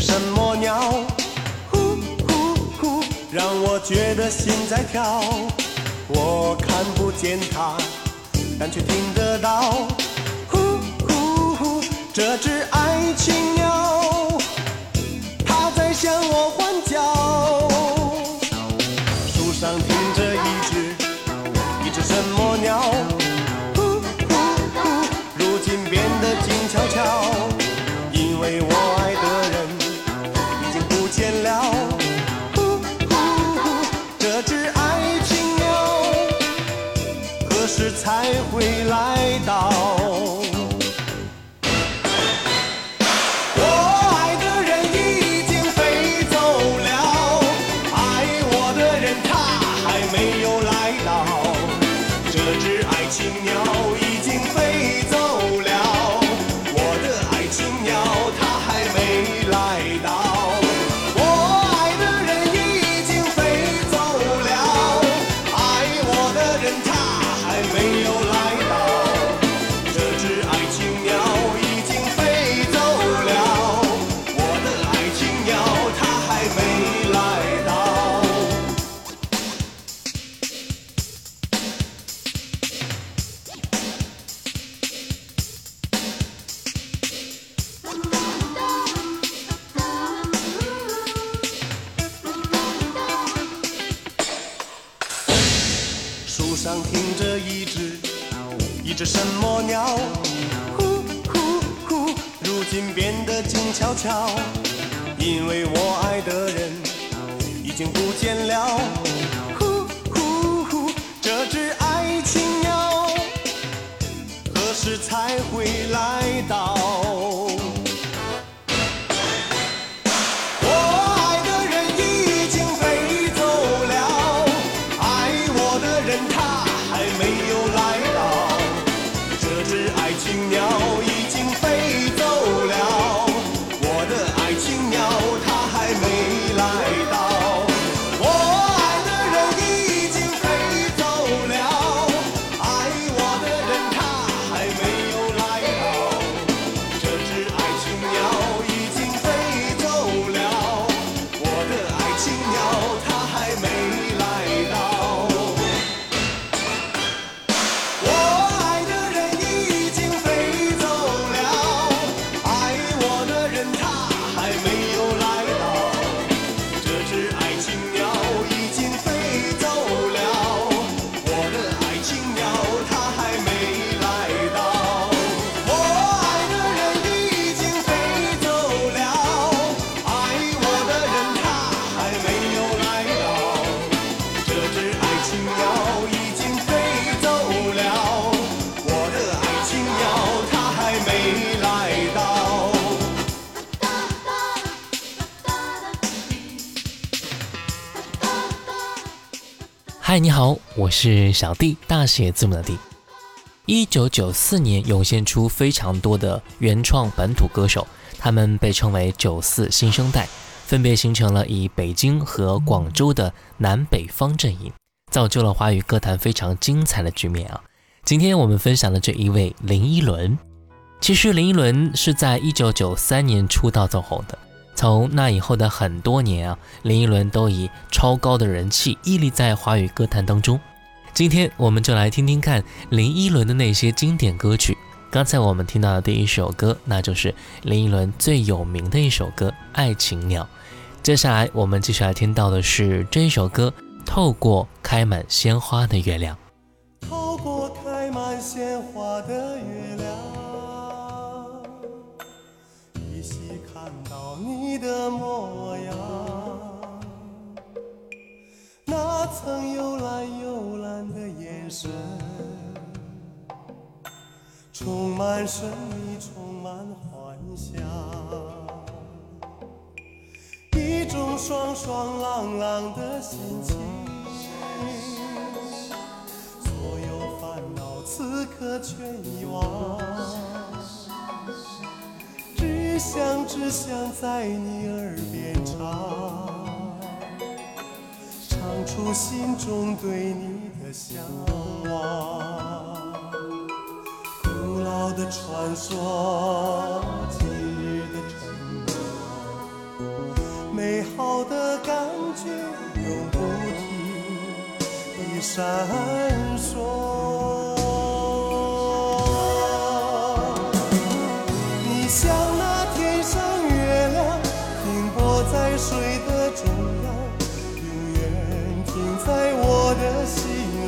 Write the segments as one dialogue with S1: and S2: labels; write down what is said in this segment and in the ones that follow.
S1: 是什么鸟？呼呼呼，让我觉得心在跳。我看不见它，但却听得到。呼呼呼，这只爱情鸟。
S2: 好，我是小弟，大写字母的弟。一九九四年涌现出非常多的原创本土歌手，他们被称为“九四新生代”，分别形成了以北京和广州的南北方阵营，造就了华语歌坛非常精彩的局面啊！今天我们分享的这一位林依轮，其实林依轮是在一九九三年出道走红的，从那以后的很多年啊，林依轮都以超高的人气屹立在华语歌坛当中。今天我们就来听听看林依轮的那些经典歌曲。刚才我们听到的第一首歌，那就是林依轮最有名的一首歌《爱情鸟》。接下来我们继续来听到的是这一首歌《透过开满鲜花的月亮》。
S1: 透过开满鲜花的曾幽蓝幽蓝的眼神，充满神秘，充满幻想。一种爽爽朗朗的心情。所有烦恼此刻全遗忘，只想只想在你耳边，唱出心中对你的向往。古老的传说，今日的承诺，美好的感觉永不停地闪烁。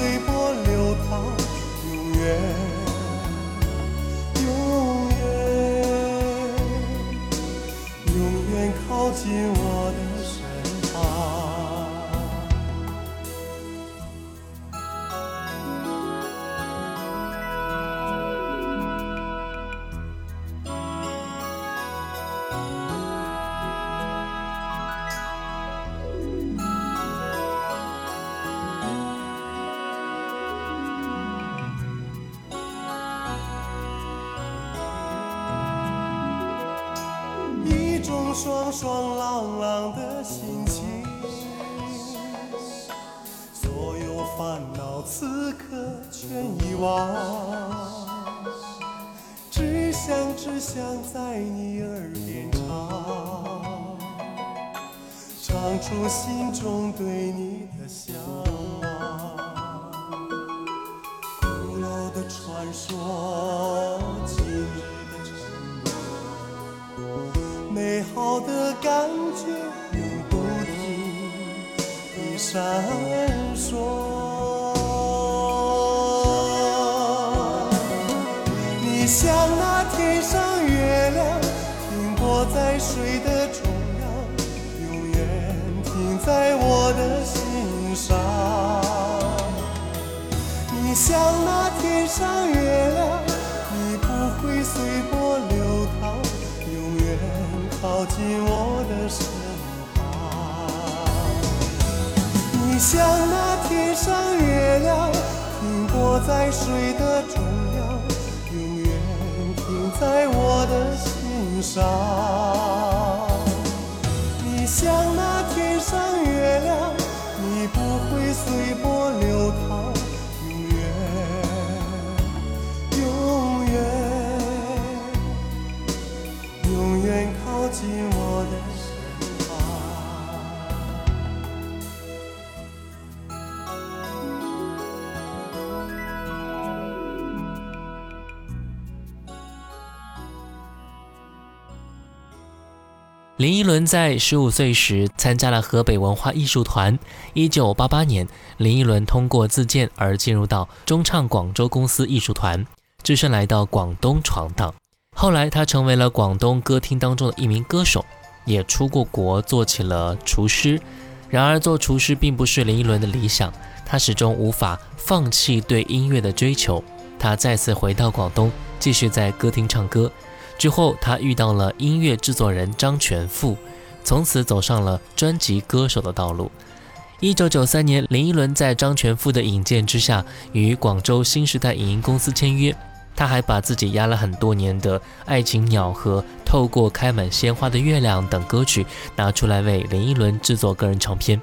S1: 随波流淌，永远，朗朗的心情，所有烦恼此刻全遗忘，只想只想在你耳边唱，唱出心中对你像那天上月亮，停泊在水的中央，永远停在我的心上。
S2: 林依轮在十五岁时参加了河北文化艺术团。一九八八年，林依轮通过自荐而进入到中唱广州公司艺术团，只身来到广东闯荡。后来，他成为了广东歌厅当中的一名歌手，也出过国，做起了厨师。然而，做厨师并不是林依轮的理想，他始终无法放弃对音乐的追求。他再次回到广东，继续在歌厅唱歌。之后，他遇到了音乐制作人张全富，从此走上了专辑歌手的道路。一九九三年，林依轮在张全富的引荐之下，与广州新时代影音公司签约。他还把自己压了很多年的《爱情鸟》和《透过开满鲜花的月亮》等歌曲拿出来为林依轮制作个人唱片。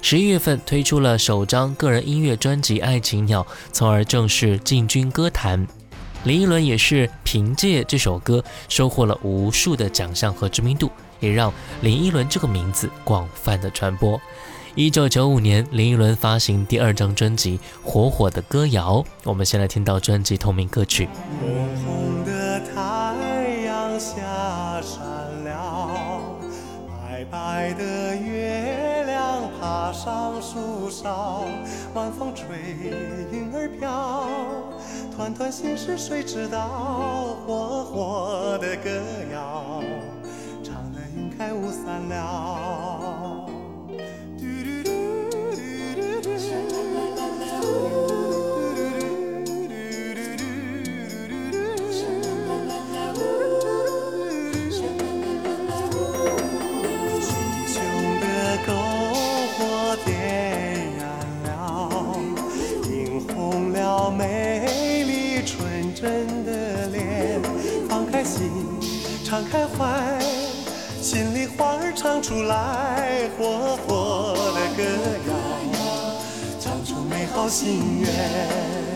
S2: 十一月份推出了首张个人音乐专辑《爱情鸟》，从而正式进军歌坛。林依轮也是凭借这首歌收获了无数的奖项和知名度，也让林依轮这个名字广泛的传播。一九九五年，林依轮发行第二张专辑《火火的歌谣》，我们先来听到专辑同名歌曲。
S1: 红红的太阳下山了，白白的月亮爬上树梢，晚风吹，云儿飘，团团心事谁知道？火火的歌谣，唱得云开雾散了。红了眉敞开怀，心里话儿唱出来，火火的歌谣，唱出美好心愿。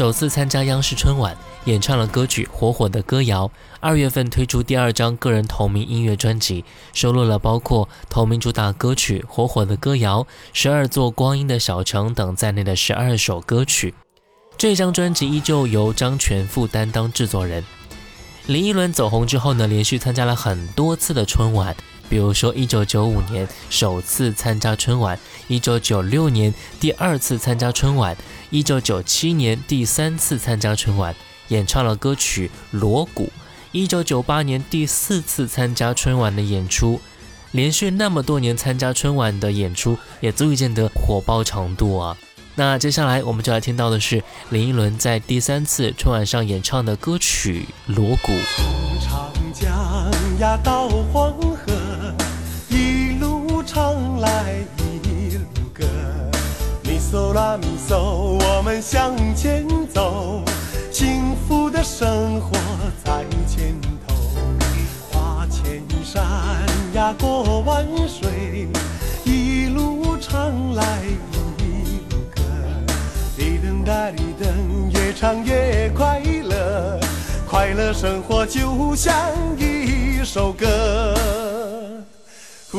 S2: 首次参加央视春晚，演唱了歌曲《火火的歌谣》。二月份推出第二张个人同名音乐专辑，收录了包括同名主打歌曲《火火的歌谣》、《十二座光阴的小城》等在内的十二首歌曲。这张专辑依旧由张全富担当制作人。林依轮走红之后呢，连续参加了很多次的春晚，比如说1995年首次参加春晚，1996年第二次参加春晚，1997年第三次参加春晚，演唱了歌曲《锣鼓》。1998年第四次参加春晚的演出，连续那么多年参加春晚的演出，也足以见得火爆程度啊。那接下来我们就来听到的是林依轮在第三次春晚上演唱的歌曲《锣鼓》。
S1: 长江呀到嗦啦咪嗦，我们向前走，幸福的生活在前头。跨千山呀过万水，一路唱来一路歌。哩噔哒哩噔，越唱越快乐，快乐生活就像一首歌。呼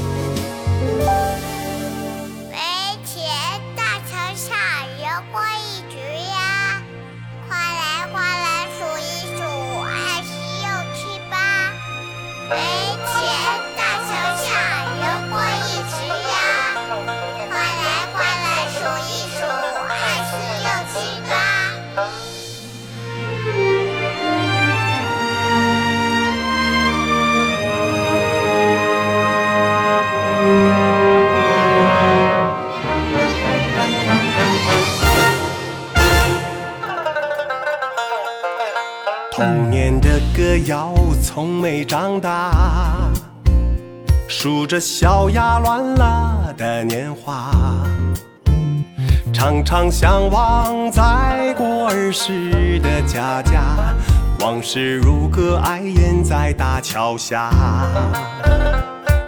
S1: 着小鸭乱了的年华，常常向往在过儿时的家家，往事如歌爱咽在大桥下。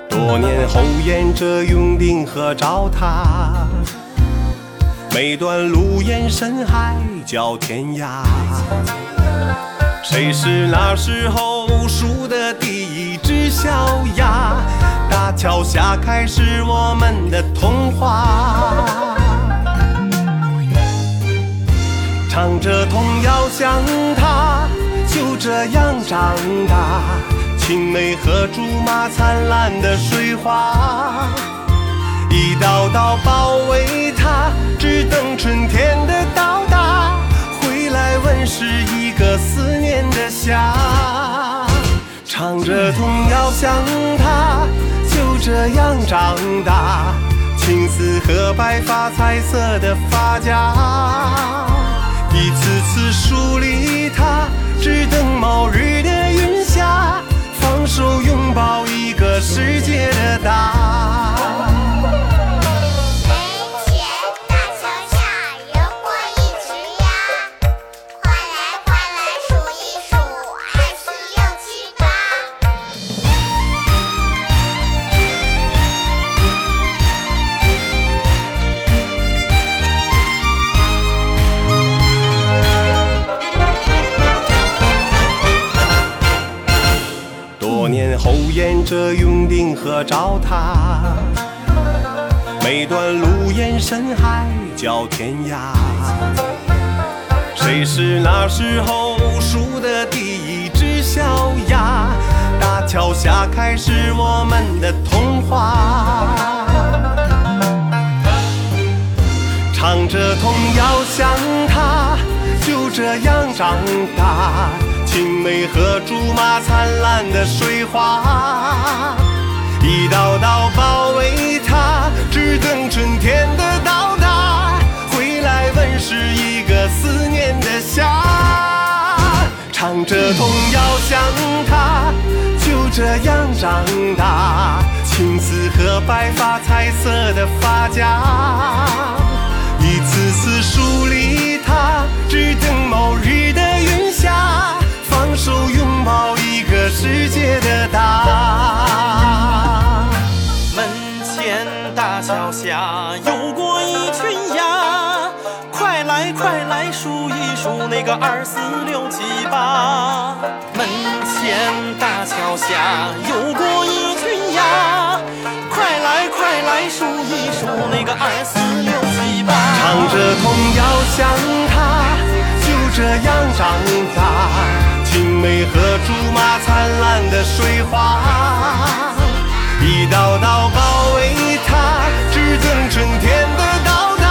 S1: 多年后沿着永定河找他，每段路沿深海角天涯。谁是那时候数的第小鸭？大桥下开始我们的童话。唱着童谣像他，就这样长大。青梅和竹马灿烂的水花，一道道包围它，只等春天的到达。回来问是一个思念的夏，唱着童谣想他，就这样长大。青丝和白发，彩色的发夹。一次次梳理它，只等某日的云霞，放手拥抱一个世界的大。着永定河找他，每段路沿深海角天涯。谁是那时候数的第一只小鸭？大桥下开始我们的童话。唱着童谣想他，就这样长大。青梅和竹马灿烂的水花，一道道包围他，只等春天的到达。回来问是一个思念的夏，唱着童谣想他，就这样长大。青丝和白发，彩色的发夹。一次次梳理他，只等某日的云下，放手拥抱一个世界的大。
S3: 门前大桥下游过一群鸭，快来快来数一数那个二四六七八。门前大桥下游过一群鸭，快来快来数一数那个二四六七八。
S1: 唱着童谣像他，就这样长大。青梅和竹马灿烂的水花，一道道包围它，只等春天的到达。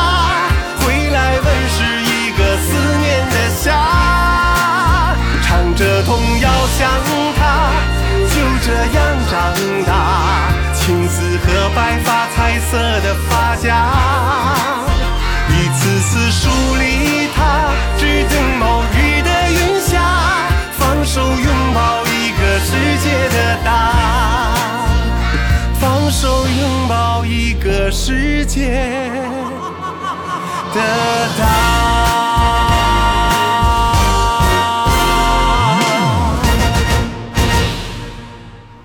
S1: 回来问是一个思念的夏，唱着童谣像他，就这样长大。青丝和白发，彩色的发夹。一次次梳理手拥抱一个世界的大，放手拥抱一个世界的大。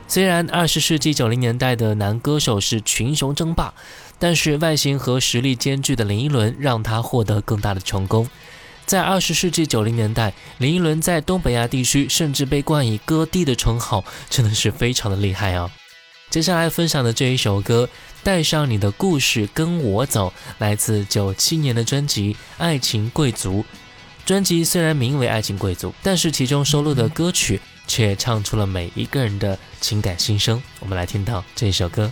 S2: 虽然二十世纪九零年代的男歌手是群雄争霸，但是外形和实力兼具的林依轮让他获得更大的成功。在二十世纪九零年代，林依轮在东北亚地区甚至被冠以“歌帝”的称号，真的是非常的厉害啊！接下来分享的这一首歌《带上你的故事跟我走》，来自九七年的专辑《爱情贵族》。专辑虽然名为《爱情贵族》，但是其中收录的歌曲却唱出了每一个人的情感心声。我们来听到这首歌。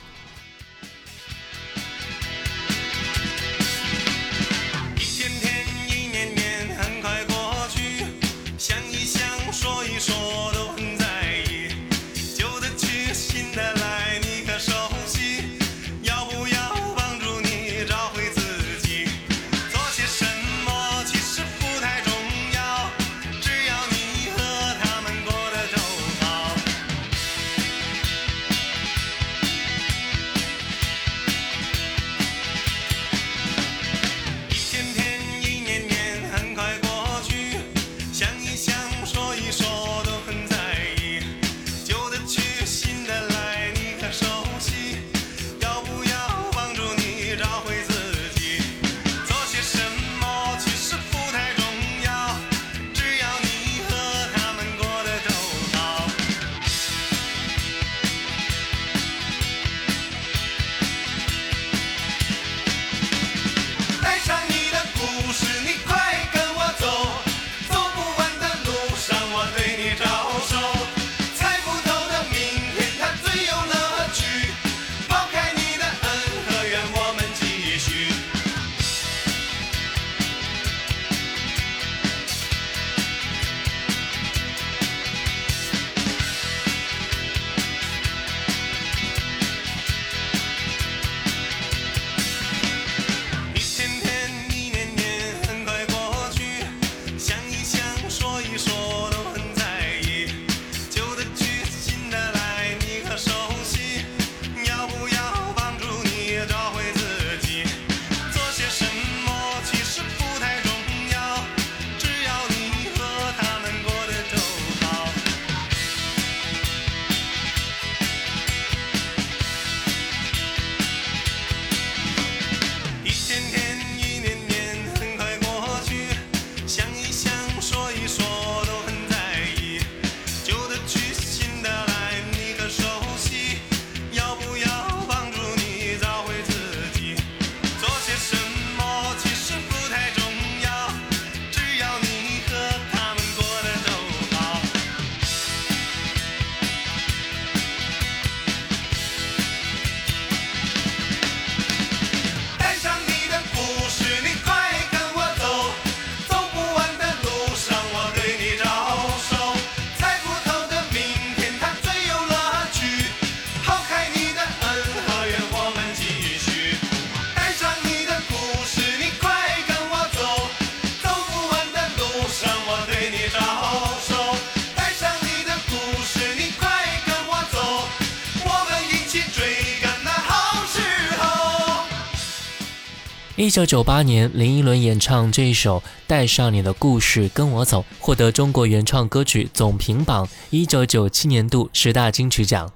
S1: 一
S2: 九九八年，林依轮演唱这一首《带上你的故事跟我走》，获得中国原创歌曲总评榜一九九七年度十大金曲奖。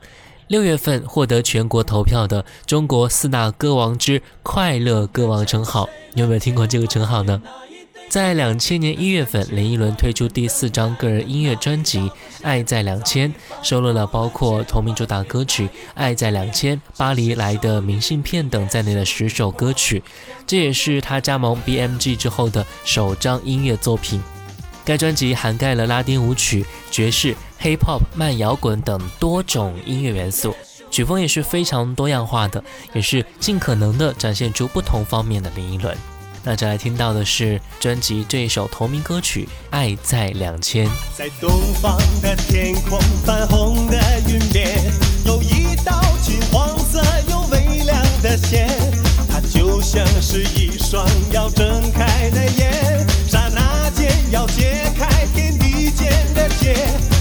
S2: 六月份获得全国投票的中国四大歌王之快乐歌王称号。你有没有听过这个称号呢？在两千年一月份，林依轮推出第四张个人音乐专辑《爱在两千》，收录了包括同名主打歌曲《爱在两千》、《巴黎来的明信片》等在内的十首歌曲。这也是他加盟 BMG 之后的首张音乐作品。该专辑涵盖了拉丁舞曲、爵士、Hip Hop、慢摇滚等多种音乐元素，曲风也是非常多样化的，也是尽可能的展现出不同方面的林依轮。那再来听到的是专辑这一首同名歌曲《爱在两千》。
S4: 在东方的天空，泛红的云边，有一道金黄色又微亮的线，它就像是一双要睁开的眼，刹那间要解开天地间的结，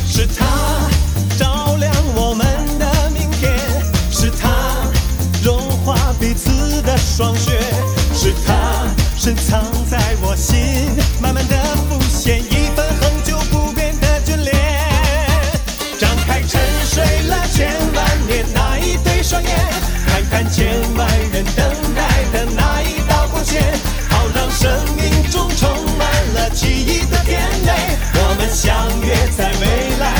S4: 是它照亮我们的明天，是它融化彼此的霜，心，慢慢的浮现一份恒久不变的眷恋。张开沉睡了千万年那一对双眼，看看千万人等待的那一道光线，好让生命中充满了奇异的甜美。我们相约在未来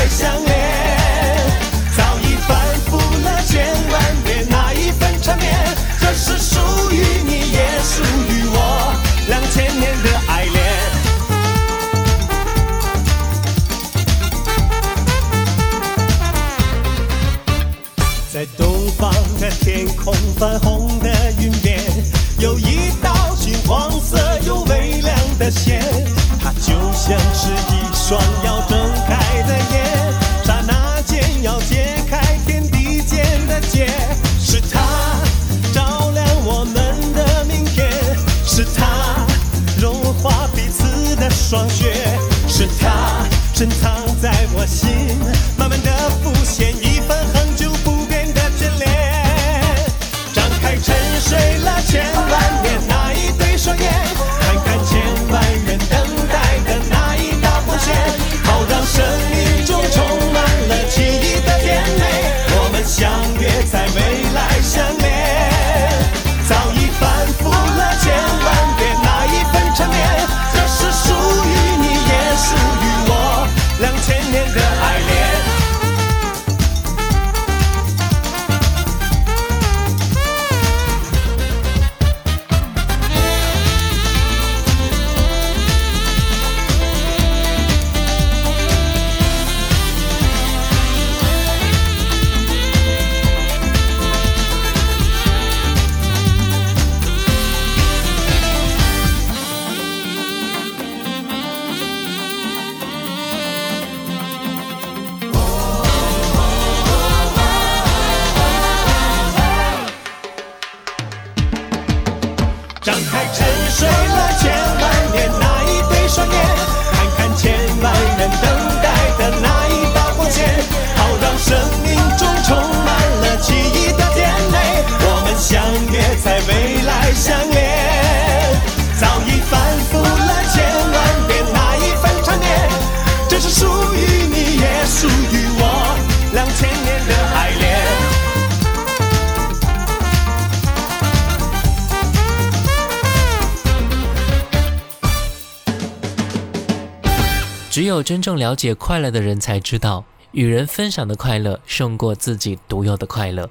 S2: 真正了解快乐的人才知道，与人分享的快乐胜过自己独有的快乐。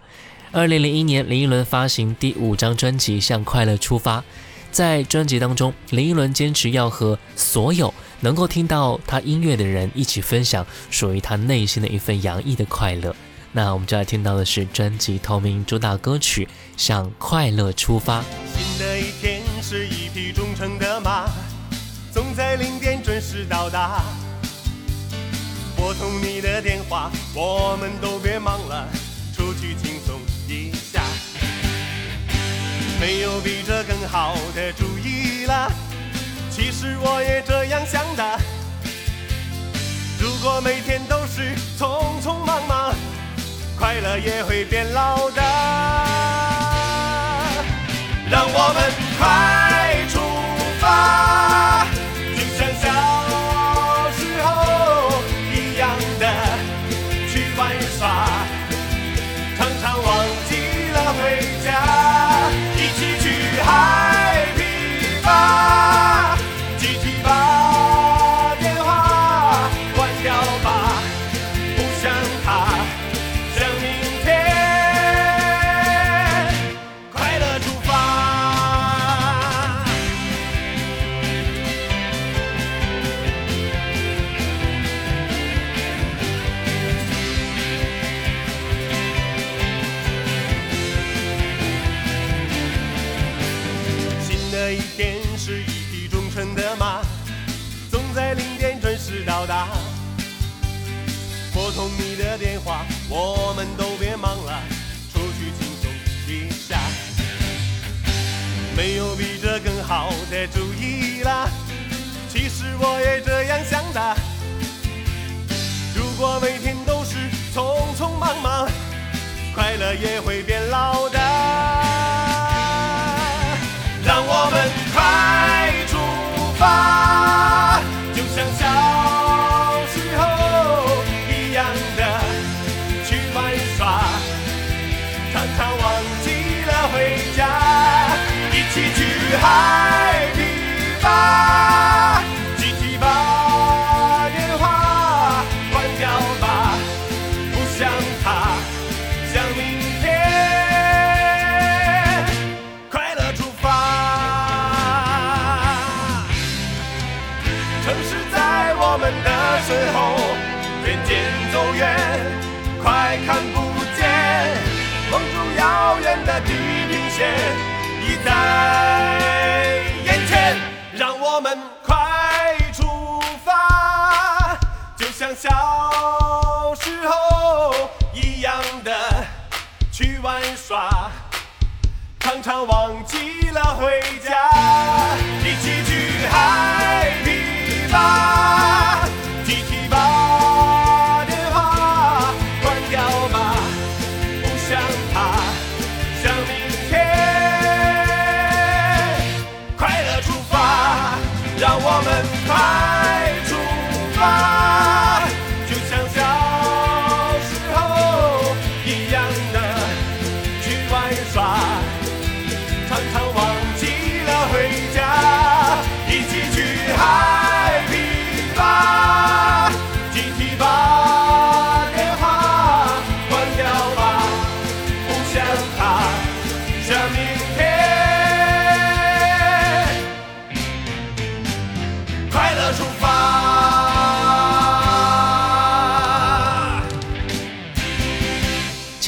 S2: 二零零一年，林依轮发行第五张专辑《向快乐出发》。在专辑当中，林依轮坚持要和所有能够听到他音乐的人一起分享属于他内心的一份洋溢的快乐。那我们就来听到的是专辑同名主打歌曲《向快乐出发》。
S4: 新的一天是一匹忠诚的马，总在零点准时到达。拨通你的电话，我们都别忙了，出去轻松一下。没有比这更好的主意了，其实我也这样想的。如果每天都是匆匆忙忙，快乐也会变老的。让我们快我们都别忙了，出去轻松一下。没有比这更好的主意啦，其实我也这样想的。如果每天都是匆匆忙忙，快乐也会变老像小时候一样的去玩耍。常常忘记了回家，一起去 happy 吧，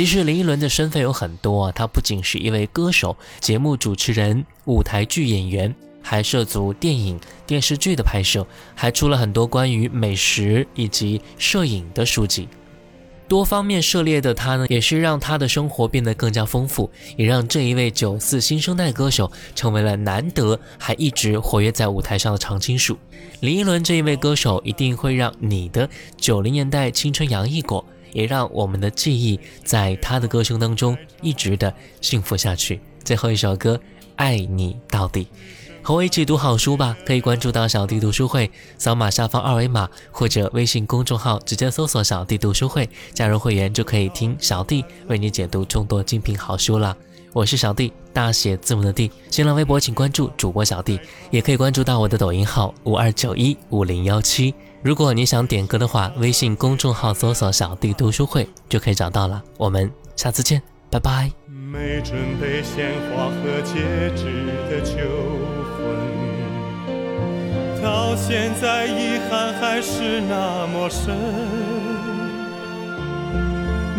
S2: 其实林依轮的身份有很多啊，她不仅是一位歌手、节目主持人、舞台剧演员，还涉足电影、电视剧的拍摄，还出了很多关于美食以及摄影的书籍。多方面涉猎的她呢，也是让她的生活变得更加丰富，也让这一位九四新生代歌手成为了难得还一直活跃在舞台上的常青树。林依轮这一位歌手一定会让你的九零年代青春洋溢过。也让我们的记忆在他的歌声当中一直的幸福下去。最后一首歌《爱你到底》，和我一起读好书吧。可以关注到小弟读书会，扫码下方二维码或者微信公众号直接搜索“小弟读书会”，加入会员就可以听小弟为你解读众多精品好书了。我是小弟，大写字母的弟。新浪微博请关注主播小弟，也可以关注到我的抖音号五二九一五零幺七。如果你想点歌的话，微信公众号搜索“小弟读书会”就可以找到了。我们下次见，拜拜。
S4: 没准备鲜花和戒指的求婚，到现在遗憾还是那么深。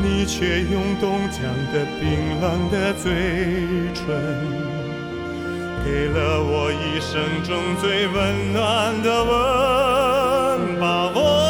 S4: 你却用冻僵的冰冷的嘴唇，给了我一生中最温暖的吻，把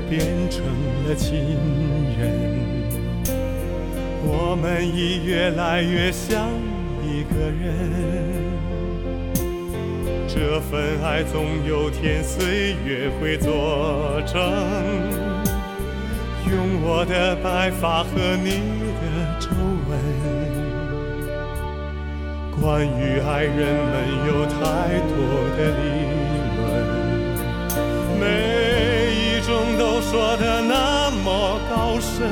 S1: 变成了亲人，我们已越来越像一个人。这份爱总有天岁月会作证，用我的白发和你的皱纹。关于爱人们有太多的理论，每都说的那么高深，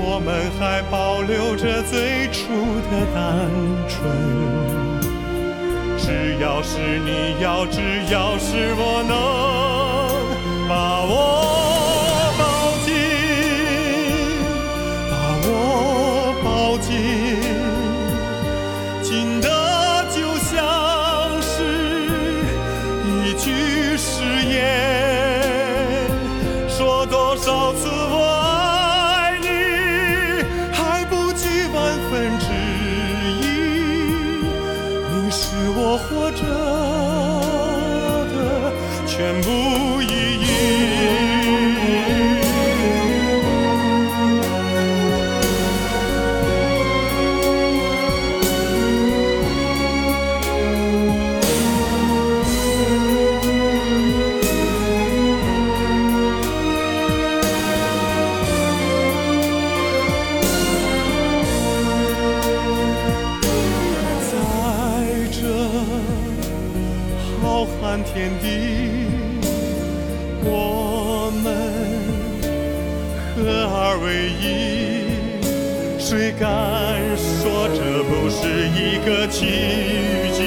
S1: 我们还保留着最初的单纯。只要是你要，只要是我能把我唯一，谁敢说这不是一个奇迹？